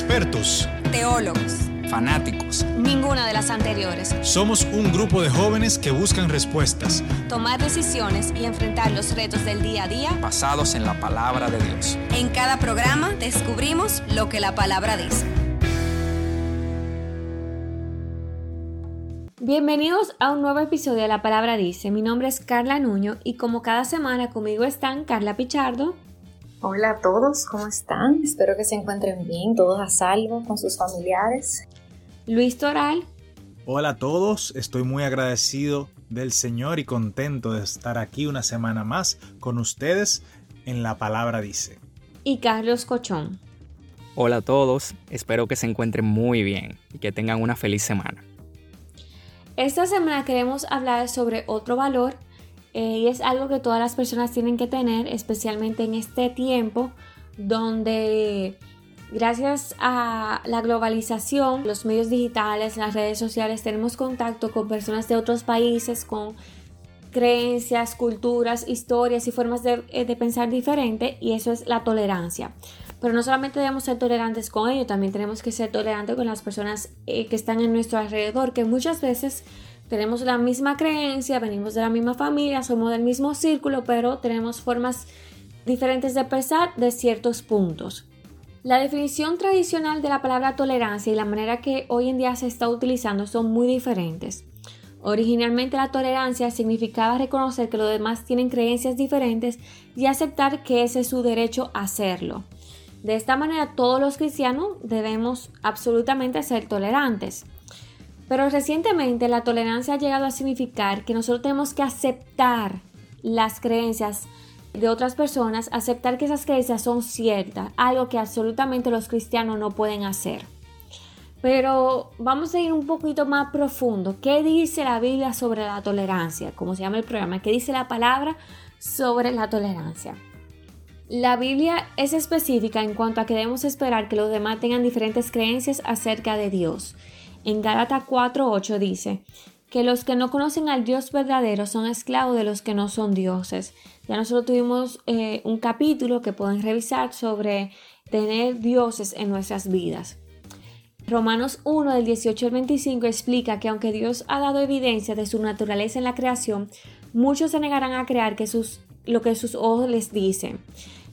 expertos, teólogos, fanáticos. Ninguna de las anteriores. Somos un grupo de jóvenes que buscan respuestas, tomar decisiones y enfrentar los retos del día a día basados en la palabra de Dios. En cada programa descubrimos lo que la palabra dice. Bienvenidos a un nuevo episodio de La Palabra Dice. Mi nombre es Carla Nuño y como cada semana conmigo están Carla Pichardo. Hola a todos, ¿cómo están? Espero que se encuentren bien, todos a salvo con sus familiares. Luis Toral. Hola a todos, estoy muy agradecido del Señor y contento de estar aquí una semana más con ustedes en La Palabra Dice. Y Carlos Cochón. Hola a todos, espero que se encuentren muy bien y que tengan una feliz semana. Esta semana queremos hablar sobre otro valor eh, y es algo que todas las personas tienen que tener, especialmente en este tiempo donde gracias a la globalización, los medios digitales, las redes sociales, tenemos contacto con personas de otros países, con creencias, culturas, historias y formas de, eh, pensar diferente y eso es la tolerancia. Pero no solamente debemos ser tolerantes con ellos, también tenemos que ser tolerantes con las personas eh, que están en nuestro alrededor, que muchas veces tenemos la misma creencia, venimos de la misma familia, somos del mismo círculo, pero tenemos formas diferentes de pensar de ciertos puntos. La definición tradicional de la palabra tolerancia y la manera que hoy en día se está utilizando son muy diferentes. Originalmente la tolerancia significaba reconocer que los demás tienen creencias diferentes y aceptar que ese es su derecho a hacerlo. De esta manera todos los cristianos debemos absolutamente ser tolerantes. Pero recientemente la tolerancia ha llegado a significar que nosotros tenemos que aceptar las creencias de otras personas, aceptar que esas creencias son ciertas, algo que absolutamente los cristianos no pueden hacer. Pero vamos a ir un poquito más profundo. ¿Qué dice la Biblia sobre la tolerancia? Como se llama el programa. ¿Qué dice la palabra sobre la tolerancia? La Biblia es específica en cuanto a que debemos esperar que los demás tengan diferentes creencias acerca de Dios. En Gálatas 4:8 dice que los que no conocen al Dios verdadero son esclavos de los que no son dioses. Ya nosotros tuvimos eh, un capítulo que pueden revisar sobre tener dioses en nuestras vidas. Romanos 1 del 18 al 25 explica que aunque Dios ha dado evidencia de su naturaleza en la creación, muchos se negarán a creer que lo que sus ojos les dicen.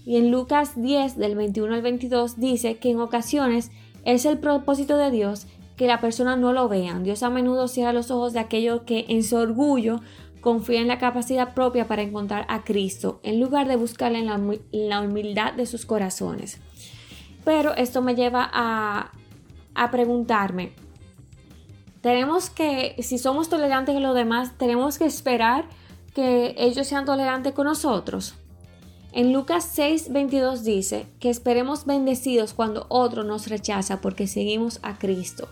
Y en Lucas 10 del 21 al 22 dice que en ocasiones es el propósito de Dios que la persona no lo vea. Dios a menudo cierra los ojos de aquellos que en su orgullo confían en la capacidad propia para encontrar a Cristo, en lugar de buscarle en la, humildad de sus corazones. Pero esto me lleva a, a preguntarme, tenemos que, si somos tolerantes con los demás, tenemos que esperar que ellos sean tolerantes con nosotros. En Lucas 6, 22 dice que esperemos bendecidos cuando otro nos rechaza porque seguimos a Cristo.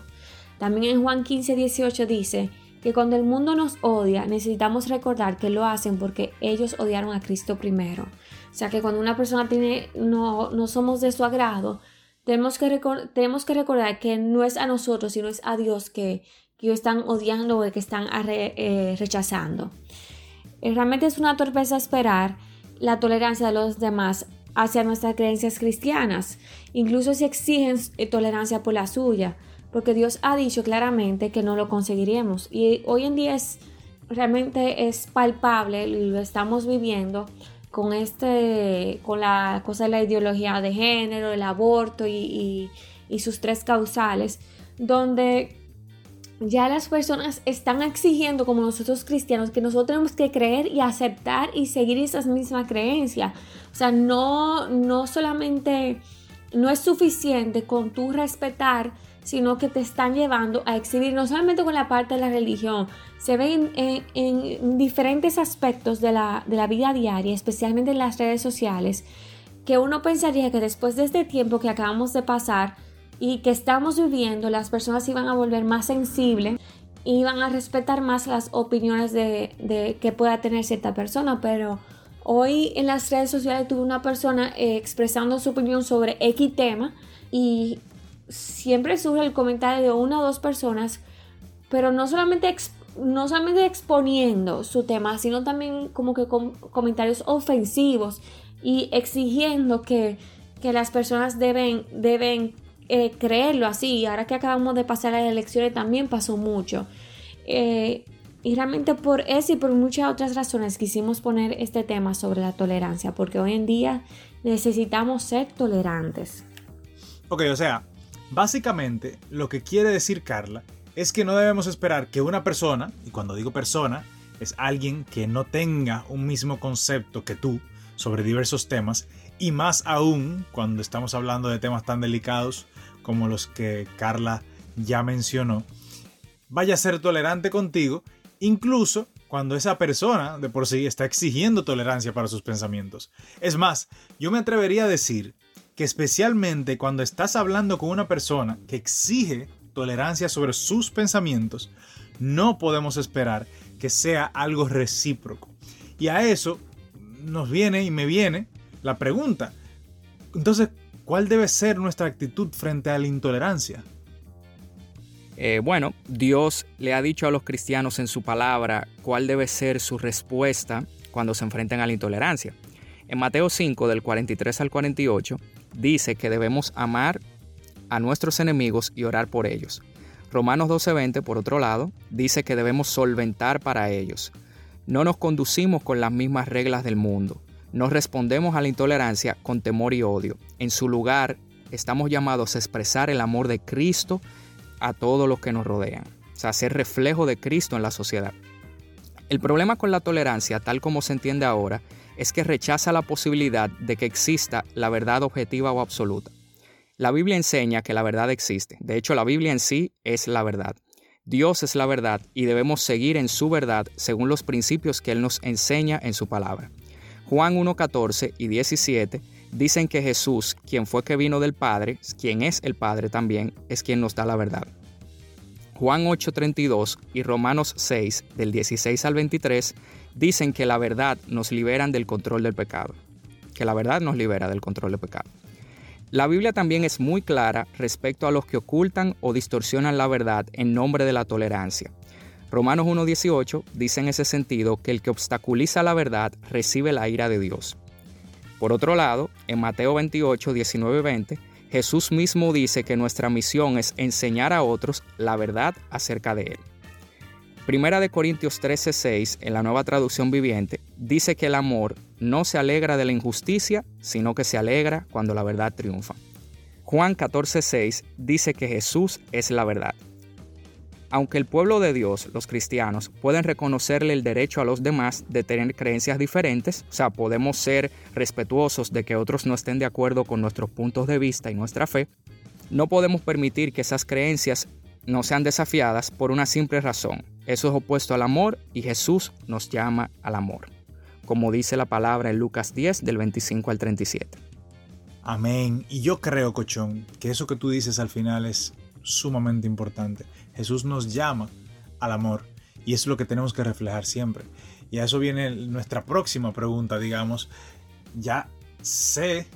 También en Juan 15, 18 dice que cuando el mundo nos odia necesitamos recordar que lo hacen porque ellos odiaron a Cristo primero. O sea que cuando una persona tiene, no, no somos de su agrado, tenemos que, tenemos que recordar que no es a nosotros, sino es a Dios que, que están odiando o que están eh, rechazando. Eh, realmente es una torpeza esperar la tolerancia de los demás hacia nuestras creencias cristianas, incluso si exigen eh, tolerancia por la suya porque Dios ha dicho claramente que no lo conseguiríamos. Y hoy en día es realmente es palpable lo estamos viviendo con este con la cosa de la ideología de género, el aborto y, y sus tres causales, donde ya las personas están exigiendo como nosotros cristianos que nosotros tenemos que creer y aceptar y seguir esas mismas creencias. O sea, no, no solamente, no es suficiente con tú respetar sino que te están llevando a exhibir no solamente con la parte de la religión, se ven en, diferentes aspectos de la, de la vida diaria, especialmente en las redes sociales, que uno pensaría que después de este tiempo que acabamos de pasar y que estamos viviendo, las personas iban a volver más sensibles y iban a respetar más las opiniones de, que pueda tener cierta persona, pero hoy en las redes sociales tuve una persona eh, expresando su opinión sobre X tema y siempre surge el comentario de una o dos personas, pero no solamente, no solamente exponiendo su tema, sino también como que con comentarios ofensivos y exigiendo que, que las personas deben, deben eh, creerlo así. Ahora que acabamos de pasar las elecciones también pasó mucho. Eh, y realmente por eso y por muchas otras razones quisimos poner este tema sobre la tolerancia, porque hoy en día necesitamos ser tolerantes. Ok, o sea, básicamente lo que quiere decir Carla es que no debemos esperar que una persona, y cuando digo persona, es alguien que no tenga un mismo concepto que tú sobre diversos temas, y más aún cuando estamos hablando de temas tan delicados como los que Carla ya mencionó, vaya a ser tolerante contigo, incluso cuando esa persona de por sí está exigiendo tolerancia para sus pensamientos. Es más, yo me atrevería a decir que especialmente cuando estás hablando con una persona que exige tolerancia sobre sus pensamientos, no podemos esperar que sea algo recíproco. Y a eso nos viene y me viene la pregunta. Entonces, ¿cuál debe ser nuestra actitud frente a la intolerancia? Eh, bueno, Dios le ha dicho a los cristianos en su palabra cuál debe ser su respuesta cuando se enfrenten a la intolerancia. En Mateo 5, del 43 al 48, dice que debemos amar a nuestros enemigos y orar por ellos. Romanos 12:20, por otro lado, dice que debemos solventar para ellos. No nos conducimos con las mismas reglas del mundo. No respondemos a la intolerancia con temor y odio. En su lugar, estamos llamados a expresar el amor de Cristo a todos los que nos rodean. O sea, ser reflejo de Cristo en la sociedad. El problema con la tolerancia, tal como se entiende ahora, es que rechaza la posibilidad de que exista la verdad objetiva o absoluta. La Biblia enseña que la verdad existe. De hecho, la Biblia en sí es la verdad. Dios es la verdad y debemos seguir en su verdad según los principios que Él nos enseña en su palabra. Juan 1.14 y 17 dicen que Jesús, quien fue que vino del Padre, quien es el Padre también, es quien nos da la verdad. Juan 8.32 y Romanos 6 del 16 al 23 dicen que la verdad nos liberan del control del pecado. Que la verdad nos libera del control del pecado. La Biblia también es muy clara respecto a los que ocultan o distorsionan la verdad en nombre de la tolerancia. Romanos 1.18 dice en ese sentido que el que obstaculiza la verdad recibe la ira de Dios. Por otro lado, en Mateo 28, 19 20, Jesús mismo dice que nuestra misión es enseñar a otros la verdad acerca de Él. Primera de Corintios 13:6, en la nueva traducción viviente, dice que el amor no se alegra de la injusticia, sino que se alegra cuando la verdad triunfa. Juan 14:6 dice que Jesús es la verdad. Aunque el pueblo de Dios, los cristianos, pueden reconocerle el derecho a los demás de tener creencias diferentes, o sea, podemos ser respetuosos de que otros no estén de acuerdo con nuestros puntos de vista y nuestra fe, no podemos permitir que esas creencias no sean desafiadas por una simple razón. Eso es opuesto al amor y Jesús nos llama al amor, como dice la palabra en Lucas 10 del 25 al 37. Amén. Y yo creo, Cochón, que eso que tú dices al final es sumamente importante. Jesús nos llama al amor y es lo que tenemos que reflejar siempre. Y a eso viene nuestra próxima pregunta, digamos. Ya sé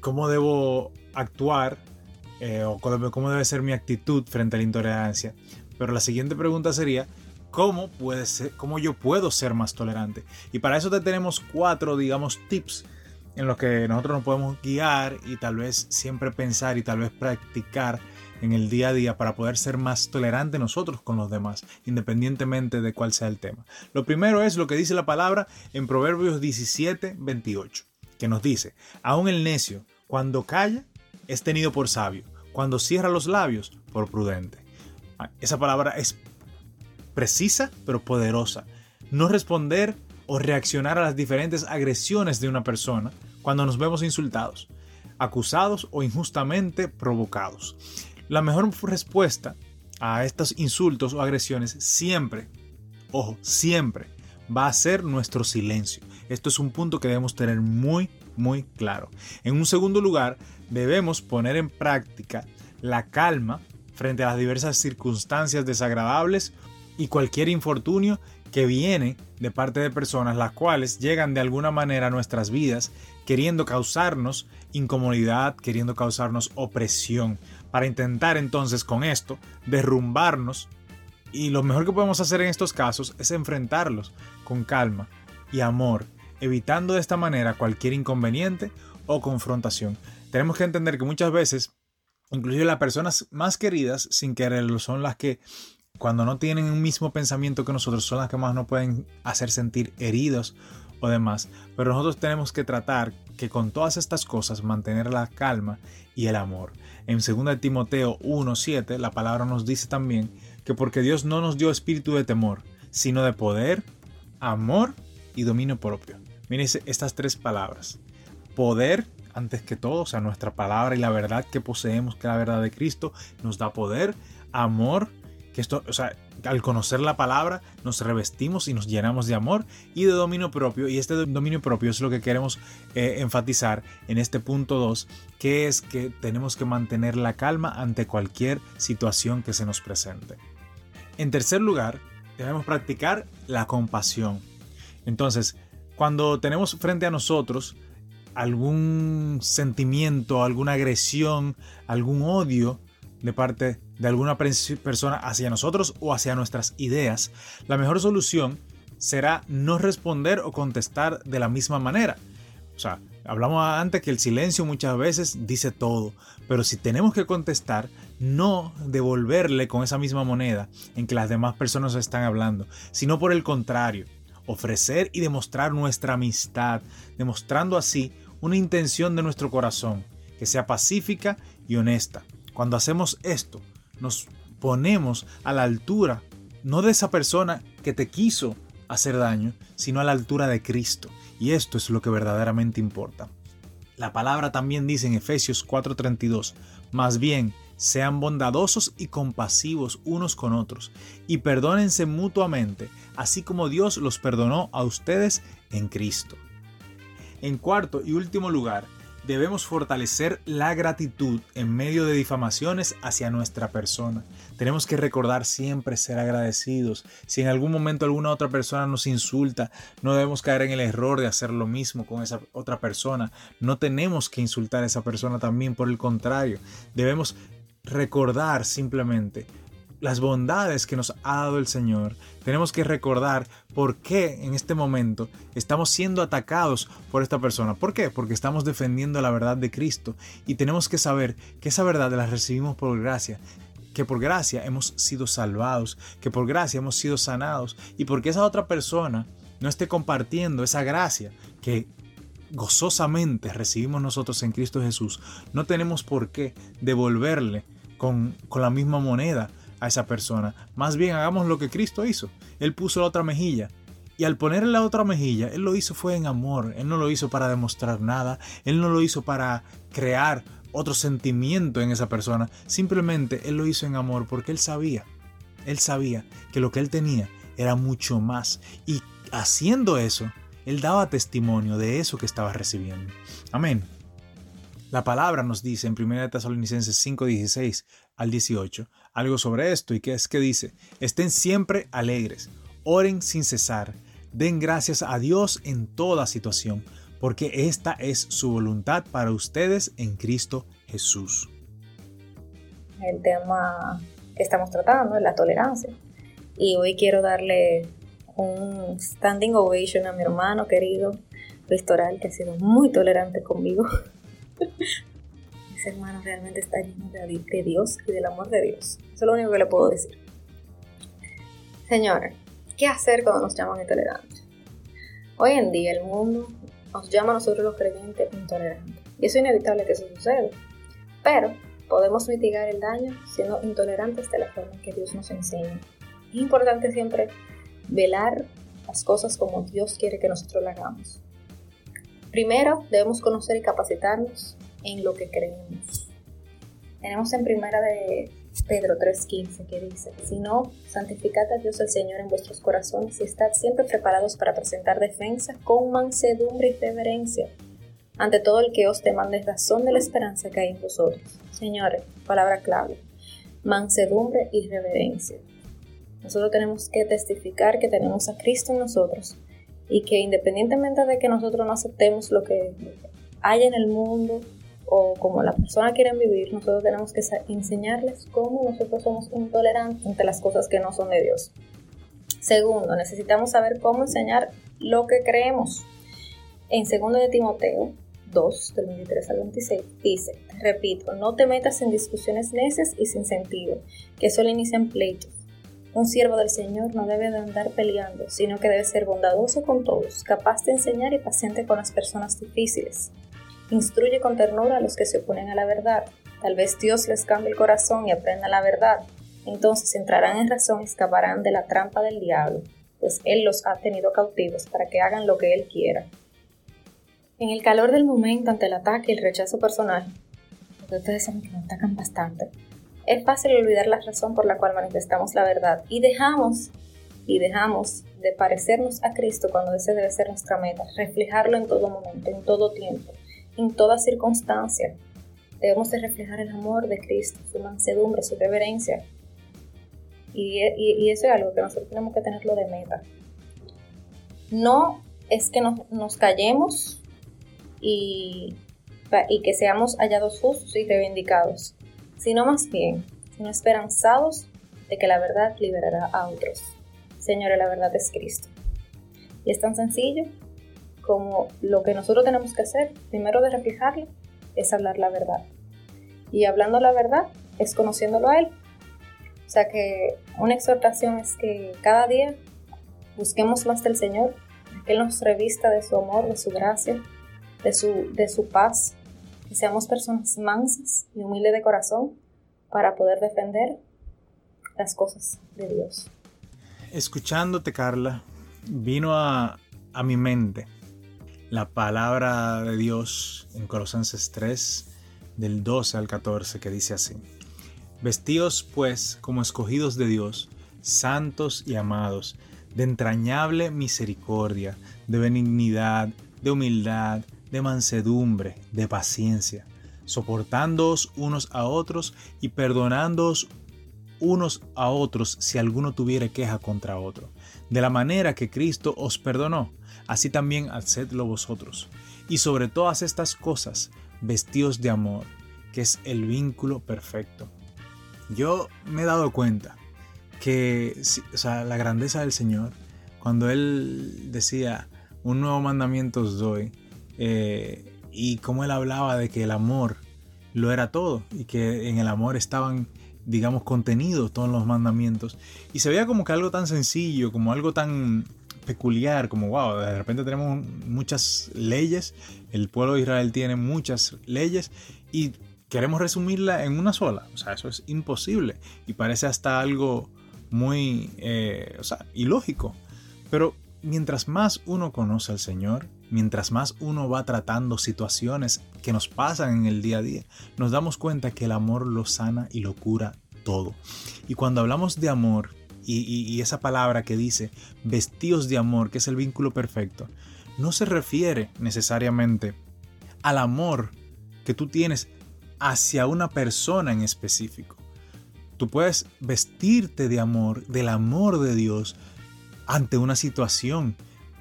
cómo debo actuar eh, o cómo debe ser mi actitud frente a la intolerancia. Pero la siguiente pregunta sería, ¿cómo, puede ser, cómo yo puedo ser más tolerante? Y para eso te tenemos cuatro, digamos, tips en los que nosotros nos podemos guiar y tal vez siempre pensar y tal vez practicar en el día a día para poder ser más tolerante nosotros con los demás, independientemente de cuál sea el tema. Lo primero es lo que dice la palabra en Proverbios 17, 28, que nos dice, aún el necio, cuando calla, es tenido por sabio, cuando cierra los labios, por prudente. Ah, esa palabra es precisa pero poderosa. No responder o reaccionar a las diferentes agresiones de una persona cuando nos vemos insultados, acusados o injustamente provocados. La mejor respuesta a estos insultos o agresiones siempre, ojo, siempre va a ser nuestro silencio. Esto es un punto que debemos tener muy, muy claro. En un segundo lugar, debemos poner en práctica la calma frente a las diversas circunstancias desagradables y cualquier infortunio que viene de parte de personas las cuales llegan de alguna manera a nuestras vidas queriendo causarnos incomodidad, queriendo causarnos opresión, para intentar entonces con esto derrumbarnos y lo mejor que podemos hacer en estos casos es enfrentarlos con calma y amor, evitando de esta manera cualquier inconveniente o confrontación. Tenemos que entender que muchas veces Inclusive las personas más queridas, sin quererlo, son las que cuando no tienen un mismo pensamiento que nosotros, son las que más nos pueden hacer sentir heridos o demás. Pero nosotros tenemos que tratar que con todas estas cosas mantener la calma y el amor. En 2 Timoteo 1.7 la palabra nos dice también que porque Dios no nos dio espíritu de temor, sino de poder, amor y dominio propio. Miren estas tres palabras. Poder, antes que todo, o sea, nuestra palabra y la verdad que poseemos, que la verdad de Cristo, nos da poder, amor, que esto, o sea, al conocer la palabra nos revestimos y nos llenamos de amor y de dominio propio. Y este dominio propio es lo que queremos eh, enfatizar en este punto 2, que es que tenemos que mantener la calma ante cualquier situación que se nos presente. En tercer lugar, debemos practicar la compasión. Entonces, cuando tenemos frente a nosotros algún sentimiento, alguna agresión, algún odio de parte de alguna persona hacia nosotros o hacia nuestras ideas, la mejor solución será no responder o contestar de la misma manera. O sea, hablamos antes que el silencio muchas veces dice todo, pero si tenemos que contestar, no devolverle con esa misma moneda en que las demás personas están hablando, sino por el contrario, ofrecer y demostrar nuestra amistad, demostrando así una intención de nuestro corazón, que sea pacífica y honesta. Cuando hacemos esto, nos ponemos a la altura, no de esa persona que te quiso hacer daño, sino a la altura de Cristo. Y esto es lo que verdaderamente importa. La palabra también dice en Efesios 4:32, más bien, sean bondadosos y compasivos unos con otros, y perdónense mutuamente, así como Dios los perdonó a ustedes en Cristo. En cuarto y último lugar, debemos fortalecer la gratitud en medio de difamaciones hacia nuestra persona. Tenemos que recordar siempre ser agradecidos. Si en algún momento alguna otra persona nos insulta, no debemos caer en el error de hacer lo mismo con esa otra persona. No tenemos que insultar a esa persona también, por el contrario, debemos recordar simplemente las bondades que nos ha dado el Señor. Tenemos que recordar por qué en este momento estamos siendo atacados por esta persona. ¿Por qué? Porque estamos defendiendo la verdad de Cristo y tenemos que saber que esa verdad la recibimos por gracia que por gracia hemos sido salvados, que por gracia hemos sido sanados y porque esa otra persona no esté compartiendo esa gracia que gozosamente recibimos nosotros en Cristo Jesús, no tenemos por qué devolverle con, la misma moneda a esa persona. Más bien hagamos lo que Cristo hizo. Él puso la otra mejilla. Y al ponerle la otra mejilla, Él lo hizo fue en amor. Él no lo hizo para demostrar nada. Él no lo hizo para crear otro sentimiento en esa persona. Simplemente Él lo hizo en amor porque Él sabía. Él sabía que lo que Él tenía era mucho más. Y haciendo eso, Él daba testimonio de eso que estaba recibiendo. Amén. La palabra nos dice en 1 Tesalonicenses 5, 16 al 18 algo sobre esto y que es que dice, estén siempre alegres, oren sin cesar, den gracias a Dios en toda situación, porque esta es su voluntad para ustedes en Cristo Jesús. El tema que estamos tratando es la tolerancia. Y hoy quiero darle un standing ovation a mi hermano querido, Ristoral, que ha sido muy tolerante conmigo. Ese hermano realmente está lleno de, Dios y del amor de Dios. Eso es lo único que le puedo decir. Señores, ¿qué hacer cuando nos llaman intolerantes? Hoy en día el mundo nos llama a nosotros los creyentes intolerantes. Y es inevitable que eso suceda. Pero podemos mitigar el daño siendo intolerantes de la forma que Dios nos enseña. Es importante siempre velar las cosas como Dios quiere que nosotros las hagamos. Primero, debemos conocer y capacitarnos en lo que creemos. Tenemos en primera de Pedro 3:15 que dice, si no, santificad a Dios el Señor en vuestros corazones y estad siempre preparados para presentar defensa con mansedumbre y reverencia ante todo el que os demande razón de la esperanza que hay en vosotros. Señores, palabra clave, mansedumbre y reverencia. Nosotros tenemos que testificar que tenemos a Cristo en nosotros y que independientemente de que nosotros no aceptemos lo que hay en el mundo o como la persona quieren vivir, nosotros tenemos que enseñarles cómo nosotros somos intolerantes ante las cosas que no son de Dios. Segundo, necesitamos saber cómo enseñar lo que creemos. En segundo de Timoteo 2, del 23 al 26, dice, repito, no te metas en discusiones necias y sin sentido, que solo inician pleitos. Un siervo del Señor no debe de andar peleando, sino que debe ser bondadoso con todos, capaz de enseñar y paciente con las personas difíciles. Instruye con ternura a los que se oponen a la verdad. Tal vez Dios les cambie el corazón y aprendan la verdad. Entonces entrarán en razón y escaparán de la trampa del diablo, pues Él los ha tenido cautivos para que hagan lo que Él quiera. En el calor del momento ante el ataque y el rechazo personal, porque ustedes saben que nos atacan bastante, es fácil olvidar la razón por la cual manifestamos la verdad y dejamos y dejamos de parecernos a Cristo cuando ese debe ser nuestra meta, reflejarlo en todo momento, en todo tiempo, en toda circunstancia. Debemos de reflejar el amor de Cristo, su mansedumbre, su reverencia. Y, y, eso es algo que nosotros tenemos que tenerlo de meta. No es que nos, nos callemos y, y que seamos hallados justos y reivindicados, sino más bien, sino esperanzados de que la verdad liberará a otros. Señora, la verdad es Cristo. Y es tan sencillo como lo que nosotros tenemos que hacer, primero de reflejarlo, es hablar la verdad. Y hablando la verdad es conociéndolo a Él. O sea que una exhortación es que cada día busquemos más del Señor, que Él nos revista de su amor, de su gracia, de su, de su paz, seamos personas mansas y humildes de corazón para poder defender las cosas de Dios. Escuchándote, Carla, vino a, a mi mente la palabra de Dios en Colosenses 3, del 12 al 14, que dice así. Vestíos pues como escogidos de Dios, santos y amados, de entrañable misericordia, de benignidad, de humildad, de mansedumbre, de paciencia, soportándoos unos a otros y perdonándoos unos a otros si alguno tuviere queja contra otro. De la manera que Cristo os perdonó, así también hacedlo vosotros. Y sobre todas estas cosas, vestidos de amor, que es el vínculo perfecto. Yo me he dado cuenta que la grandeza del Señor, cuando Él decía, un nuevo mandamiento os doy, y como él hablaba de que el amor lo era todo y que en el amor estaban, digamos, contenidos todos los mandamientos. Y se veía como que algo tan sencillo, como algo tan peculiar, como wow, de repente tenemos muchas leyes, el pueblo de Israel tiene muchas leyes y queremos resumirla en una sola. O sea, eso es imposible y parece hasta algo muy, eh, o sea, ilógico. Pero mientras más uno conoce al Señor, mientras más uno va tratando situaciones que nos pasan en el día a día, nos damos cuenta que el amor lo sana y lo cura todo. Y cuando hablamos de amor, y, esa palabra que dice vestidos de amor, que es el vínculo perfecto, no se refiere necesariamente al amor que tú tienes hacia una persona en específico. Tú puedes vestirte de amor, del amor de Dios, ante una situación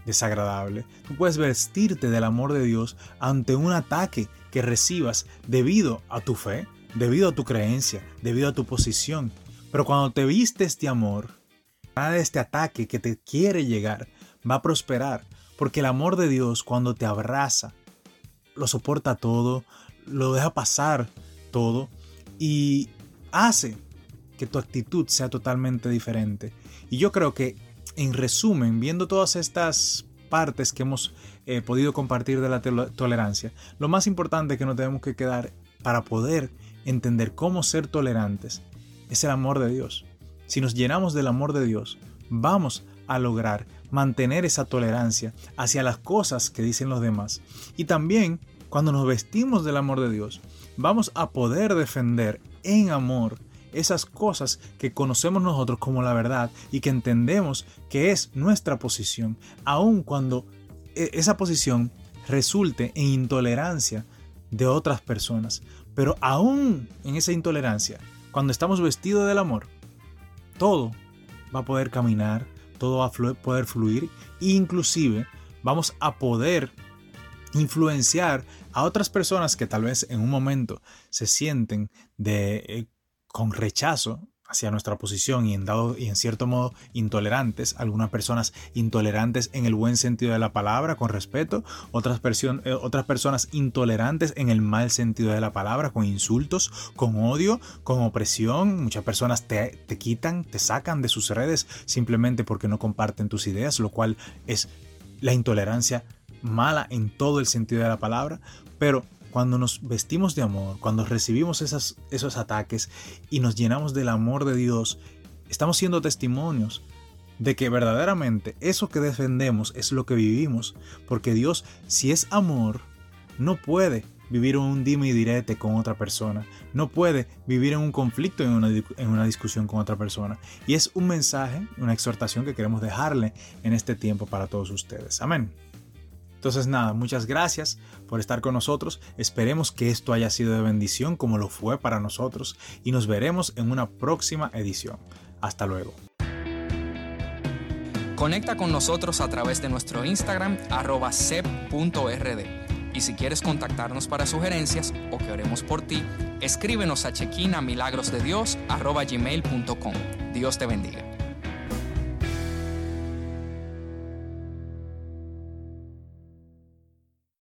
desagradable. Tú puedes vestirte del amor de Dios ante un ataque que recibas debido a tu fe, debido a tu creencia, debido a tu posición. Pero cuando te vistes de amor, nada de este ataque que te quiere llegar va a prosperar, porque el amor de Dios cuando te abraza, lo soporta todo, lo deja pasar todo y hace que tu actitud sea totalmente diferente. Y yo creo que en resumen, viendo todas estas partes que hemos eh, podido compartir de la tolerancia, lo más importante que nos tenemos que quedar para poder entender cómo ser tolerantes es el amor de Dios. Si nos llenamos del amor de Dios, vamos a lograr mantener esa tolerancia hacia las cosas que dicen los demás. Y también, cuando nos vestimos del amor de Dios, vamos a poder defender en amor esas cosas que conocemos nosotros como la verdad y que entendemos que es nuestra posición, aun cuando e, esa posición resulte en intolerancia de otras personas. Pero aún en esa intolerancia, cuando estamos vestidos del amor, todo va a poder caminar, todo va a poder fluir e inclusive vamos a poder influenciar a otras personas que tal vez en un momento se sienten de eh, con rechazo hacia nuestra posición y en dado y en cierto modo intolerantes, algunas personas intolerantes en el buen sentido de la palabra, con respeto, otras, eh, otras personas intolerantes en el mal sentido de la palabra, con insultos, con odio, con opresión, muchas personas te, te quitan, te sacan de sus redes simplemente porque no comparten tus ideas, lo cual es la intolerancia mala en todo el sentido de la palabra, pero cuando nos vestimos de amor, cuando recibimos esos ataques y nos llenamos del amor de Dios, estamos siendo testimonios de que verdaderamente eso que defendemos es lo que vivimos, porque Dios, si es amor, no puede vivir un dime y direte con otra persona, no puede vivir en un conflicto, en una, en una discusión con otra persona. Y es un mensaje, una exhortación que queremos dejarle en este tiempo para todos ustedes. Amén. Entonces nada, muchas gracias por estar con nosotros. Esperemos que esto haya sido de bendición como lo fue para nosotros y nos veremos en una próxima edición. Hasta luego. Conecta con nosotros a través de nuestro Instagram arroba sep.rd. Y si quieres contactarnos para sugerencias o que oremos por ti, escríbenos a chequina milagrosdedios arroba gmail.com. Dios te bendiga.